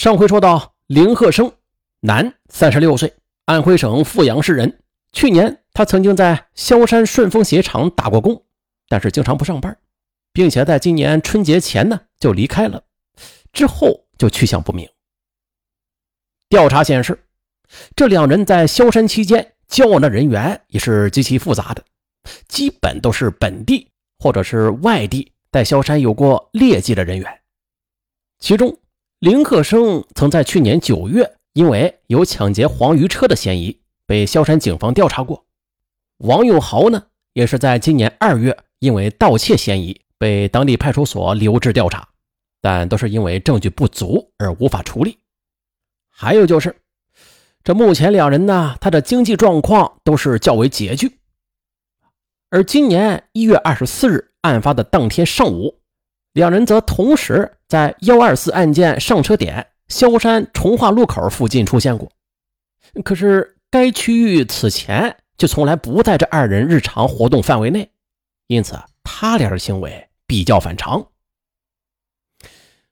上回说到，林鹤生，男，三十六岁，安徽省阜阳市人。去年他曾经在萧山顺丰鞋厂打过工，但是经常不上班，并且在今年春节前呢就离开了，之后就去向不明。调查显示，这两人在萧山期间交往的人员也是极其复杂的，基本都是本地或者是外地在萧山有过劣迹的人员，其中。林克生曾在去年九月，因为有抢劫黄鱼车的嫌疑，被萧山警方调查过。王永豪呢，也是在今年二月，因为盗窃嫌疑被当地派出所留置调查，但都是因为证据不足而无法处理。还有就是，这目前两人呢，他的经济状况都是较为拮据。而今年一月二十四日案发的当天上午。两人则同时在幺二四案件上车点萧山崇化路口附近出现过，可是该区域此前就从来不在这二人日常活动范围内，因此他俩的行为比较反常。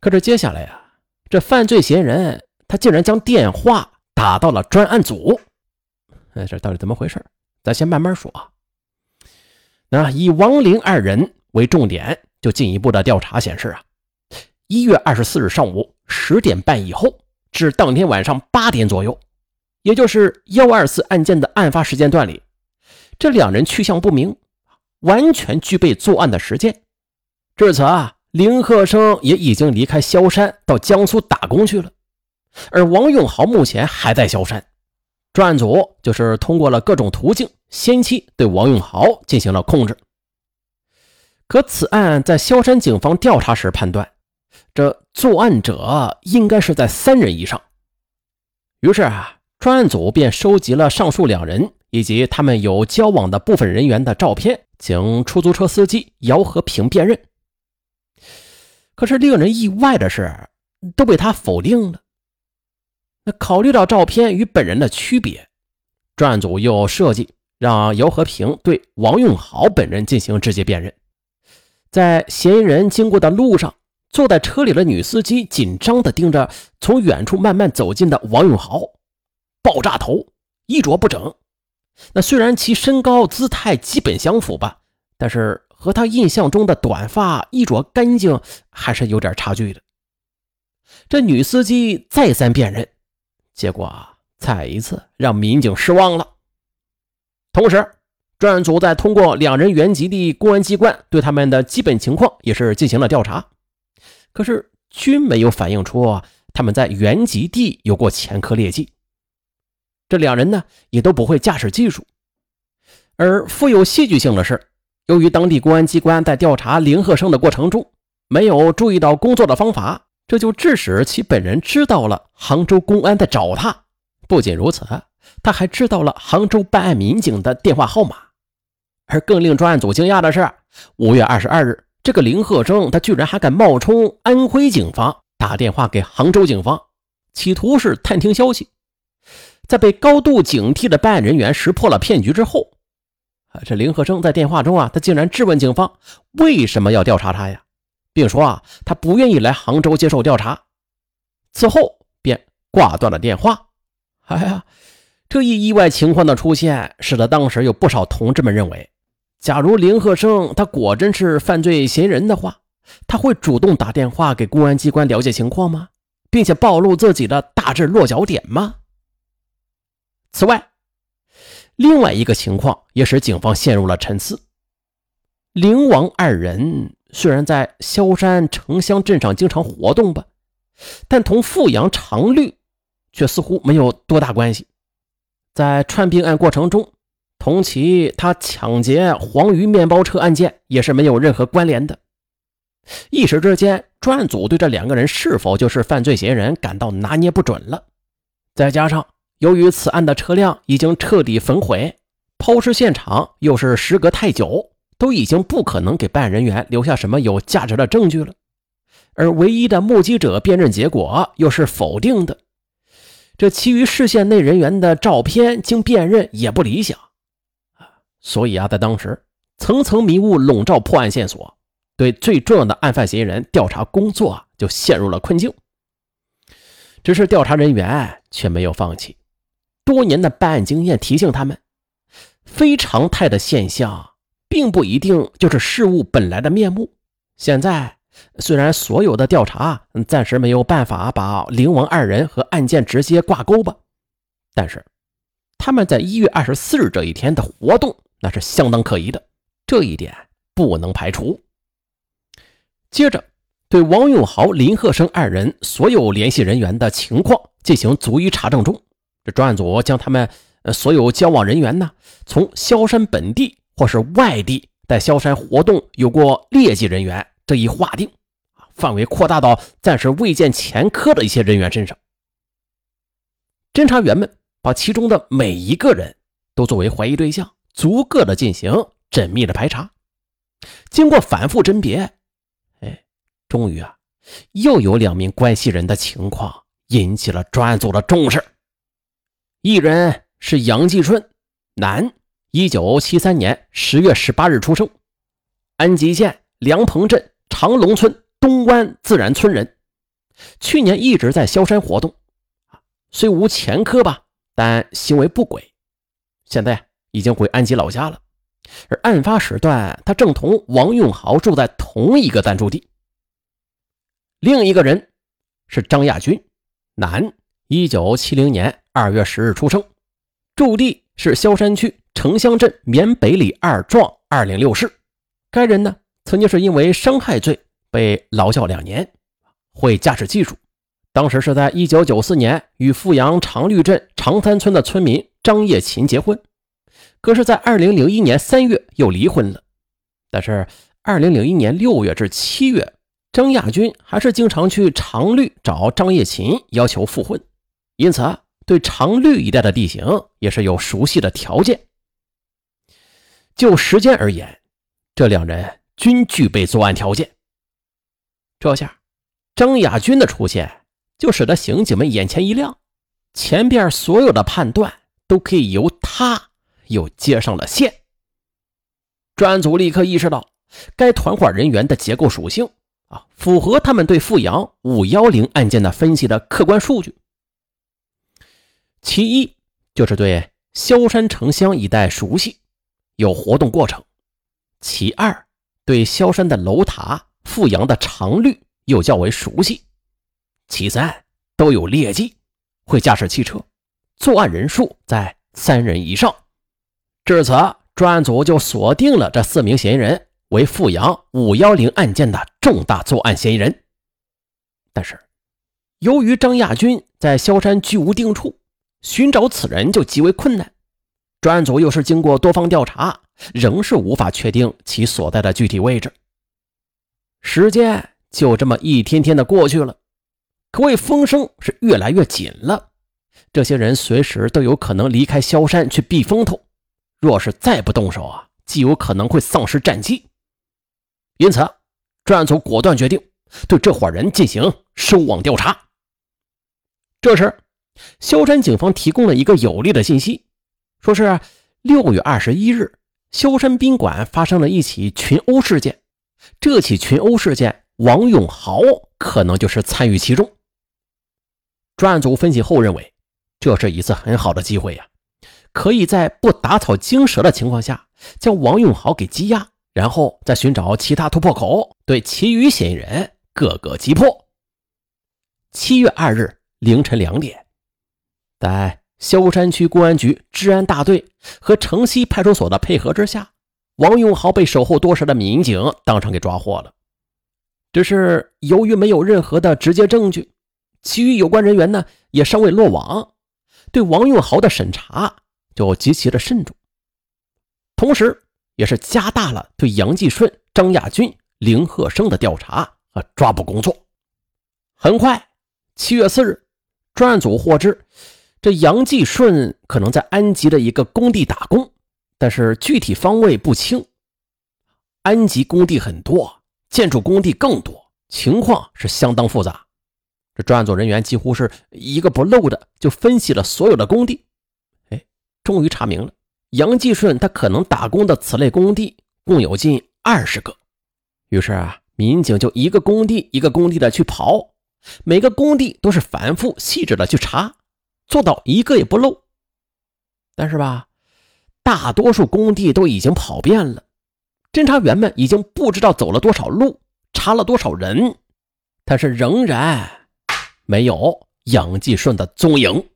可是接下来呀，这犯罪嫌疑人他竟然将电话打到了专案组，哎，这到底怎么回事？咱先慢慢说啊。那以王林二人为重点。就进一步的调查显示啊，一月二十四日上午十点半以后至当天晚上八点左右，也就是幺二四案件的案发时间段里，这两人去向不明，完全具备作案的时间。至此啊，林鹤生也已经离开萧山到江苏打工去了，而王永豪目前还在萧山。专案组就是通过了各种途径，先期对王永豪进行了控制。可此案在萧山警方调查时判断，这作案者应该是在三人以上。于是啊，专案组便收集了上述两人以及他们有交往的部分人员的照片，请出租车司机姚和平辨认。可是令人意外的是，都被他否定了。那考虑到照片与本人的区别，专案组又设计让姚和平对王永豪本人进行直接辨认。在嫌疑人经过的路上，坐在车里的女司机紧张地盯着从远处慢慢走近的王永豪，爆炸头，衣着不整。那虽然其身高姿态基本相符吧，但是和他印象中的短发、衣着干净还是有点差距的。这女司机再三辨认，结果再一次让民警失望了。同时，专案组在通过两人原籍地公安机关对他们的基本情况也是进行了调查，可是均没有反映出他们在原籍地有过前科劣迹。这两人呢也都不会驾驶技术，而富有戏剧性的是，由于当地公安机关在调查林鹤生的过程中没有注意到工作的方法，这就致使其本人知道了杭州公安在找他。不仅如此。他还知道了杭州办案民警的电话号码，而更令专案组惊讶的是，五月二十二日，这个林鹤生他居然还敢冒充安徽警方打电话给杭州警方，企图是探听消息。在被高度警惕的办案人员识破了骗局之后，啊，这林鹤生在电话中啊，他竟然质问警方为什么要调查他呀，并说啊，他不愿意来杭州接受调查。此后便挂断了电话。哎呀！这一意外情况的出现，使得当时有不少同志们认为，假如林鹤生他果真是犯罪嫌疑人的话，他会主动打电话给公安机关了解情况吗？并且暴露自己的大致落脚点吗？此外，另外一个情况也使警方陷入了沉思：灵王二人虽然在萧山城乡镇上经常活动吧，但同富阳常绿却似乎没有多大关系。在串并案过程中，同其他抢劫黄鱼面包车案件也是没有任何关联的。一时之间，专案组对这两个人是否就是犯罪嫌疑人感到拿捏不准了。再加上由于此案的车辆已经彻底焚毁，抛尸现场又是时隔太久，都已经不可能给办案人员留下什么有价值的证据了。而唯一的目击者辨认结果又是否定的。这其余视线内人员的照片经辨认也不理想，所以啊，在当时层层迷雾笼罩破案线索，对最重要的案犯嫌疑人调查工作就陷入了困境。只是调查人员却没有放弃。多年的办案经验提醒他们，非常态的现象并不一定就是事物本来的面目。现在虽然所有的调查暂时没有办法把灵王二人和案件直接挂钩吧，但是他们在一月二十四日这一天的活动那是相当可疑的，这一点不能排除。接着，对王永豪、林鹤生二人所有联系人员的情况进行逐一查证中，这专案组将他们所有交往人员呢，从萧山本地或是外地在萧山活动有过劣迹人员这一划定，范围扩大到暂时未见前科的一些人员身上。侦查员们把其中的每一个人都作为怀疑对象，逐个的进行缜密的排查。经过反复甄别。哎终于啊，又有两名关系人的情况引起了专案组的重视。一人是杨继春，男，一九七三年十月十八日出生，安吉县梁棚镇长龙村东湾自然村人，去年一直在萧山活动，虽无前科吧，但行为不轨，现在已经回安吉老家了。而案发时段，他正同王永豪住在同一个暂住地。另一个人是张亚军，男，一九七零年二月十日出生，驻地是萧山区城乡镇缅北里二幢二零六室。该人呢，曾经是因为伤害罪被劳教两年，会驾驶技术。当时是在一九九四年与富阳长绿镇长三村的村民张叶琴结婚，可是，在二零零一年三月又离婚了。但是，二零零一年六月至七月。张亚军还是经常去长绿找张叶琴要求复婚，因此啊，对长绿一带的地形也是有熟悉的条件。就时间而言，这两人均具备作案条件。这下，张亚军的出现就使得刑警们眼前一亮，前边所有的判断都可以由他又接上了线。专案组立刻意识到该团伙人员的结构属性啊。符合他们对富阳五幺零案件的分析的客观数据。其一就是对萧山城乡一带熟悉，有活动过程；其二对萧山的楼塔、富阳的常绿又较为熟悉；其三都有劣迹，会驾驶汽车，作案人数在三人以上。至此，专案组就锁定了这四名嫌疑人。为富阳五幺零案件的重大作案嫌疑人，但是由于张亚军在萧山居无定处，寻找此人就极为困难。专案组又是经过多方调查，仍是无法确定其所在的具体位置。时间就这么一天天的过去了，可谓风声是越来越紧了。这些人随时都有可能离开萧山去避风头，若是再不动手啊，极有可能会丧失战机。因此，专案组果断决定对这伙人进行收网调查。这时，萧山警方提供了一个有利的信息，说是六月二十一日，萧山宾馆发生了一起群殴事件。这起群殴事件，王永豪可能就是参与其中。专案组分析后认为，这是一次很好的机会呀，可以在不打草惊蛇的情况下，将王永豪给羁押。然后再寻找其他突破口，对其余嫌疑人各个击破。七月二日凌晨两点，在萧山区公安局治安大队和城西派出所的配合之下，王永豪被守候多时的民警当场给抓获了。只是由于没有任何的直接证据，其余有关人员呢也尚未落网，对王永豪的审查就极其的慎重，同时。也是加大了对杨继顺、张亚军、林鹤生的调查和抓捕工作。很快，七月四日，专案组获知，这杨继顺可能在安吉的一个工地打工，但是具体方位不清。安吉工地很多，建筑工地更多，情况是相当复杂。这专案组人员几乎是一个不漏的就分析了所有的工地，终于查明了。杨继顺他可能打工的此类工地共有近二十个，于是啊，民警就一个工地一个工地的去刨，每个工地都是反复细致的去查，做到一个也不漏。但是吧，大多数工地都已经跑遍了，侦查员们已经不知道走了多少路，查了多少人，但是仍然没有杨继顺的踪影。